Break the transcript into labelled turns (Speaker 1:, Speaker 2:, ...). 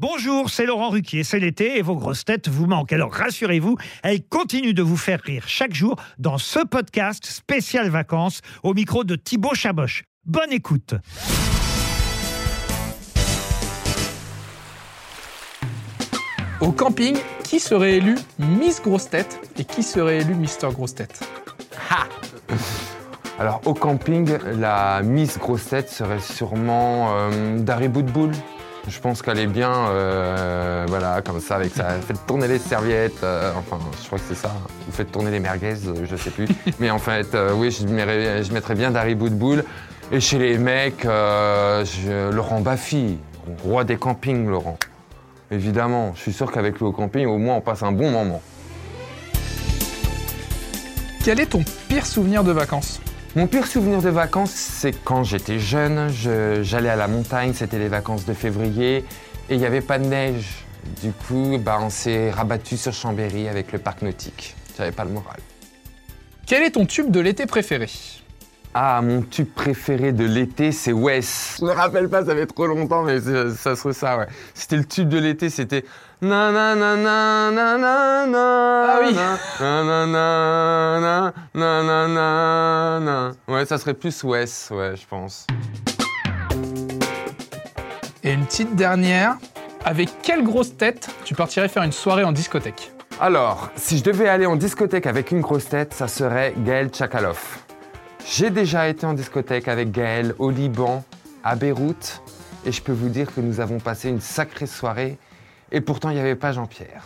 Speaker 1: Bonjour, c'est Laurent Ruquier, c'est l'été et vos grosses têtes vous manquent. Alors rassurez-vous, elles continuent de vous faire rire chaque jour dans ce podcast spécial vacances au micro de Thibaut Chaboch. Bonne écoute.
Speaker 2: Au camping, qui serait élu Miss Grosse Tête et qui serait élu Mister Grosse Tête?
Speaker 3: Alors au camping, la Miss Grosse Tête serait sûrement euh, Dari Boudboul. Je pense qu'elle est bien, euh, voilà, comme ça, avec ça. Faites tourner les serviettes, euh, enfin, je crois que c'est ça. Vous faites tourner les merguez, euh, je sais plus. Mais en fait, euh, oui, je mettrais, je mettrais bien Dari Boudboul. Et chez les mecs, euh, je- Laurent Baffy, roi des campings, Laurent. Évidemment, je suis sûr qu'avec lui au camping, au moins, on passe un bon moment.
Speaker 2: Quel est ton pire souvenir de vacances?
Speaker 3: Mon pire souvenir de vacances, c'est quand j'étais jeune, je- j'allais à la montagne, c'était les vacances de février, et il n'y avait pas de neige. Du coup, bah, on s'est rabattu sur Chambéry avec le parc nautique. J'avais pas le moral.
Speaker 2: Quel est ton tube de l'été préféré?
Speaker 3: Ah, mon tube préféré de l'été, c'est Wes. Je me rappelle pas, ça fait trop longtemps, mais ça serait ça, ouais. C'était le tube de l'été, c'était. Na.
Speaker 2: Ah oui.
Speaker 3: Ouais, ça serait plus Wes, ouais, je pense.
Speaker 2: Et une petite dernière. Avec quelle grosse tête tu partirais faire une soirée en discothèque
Speaker 3: Alors, si je devais aller en discothèque avec une grosse tête, ça serait Gaël Tchakalov. J'ai déjà été en discothèque avec Gaël au Liban, à Beyrouth, et je peux vous dire que nous avons passé une sacrée soirée, et pourtant il n'y avait pas Jean-Pierre.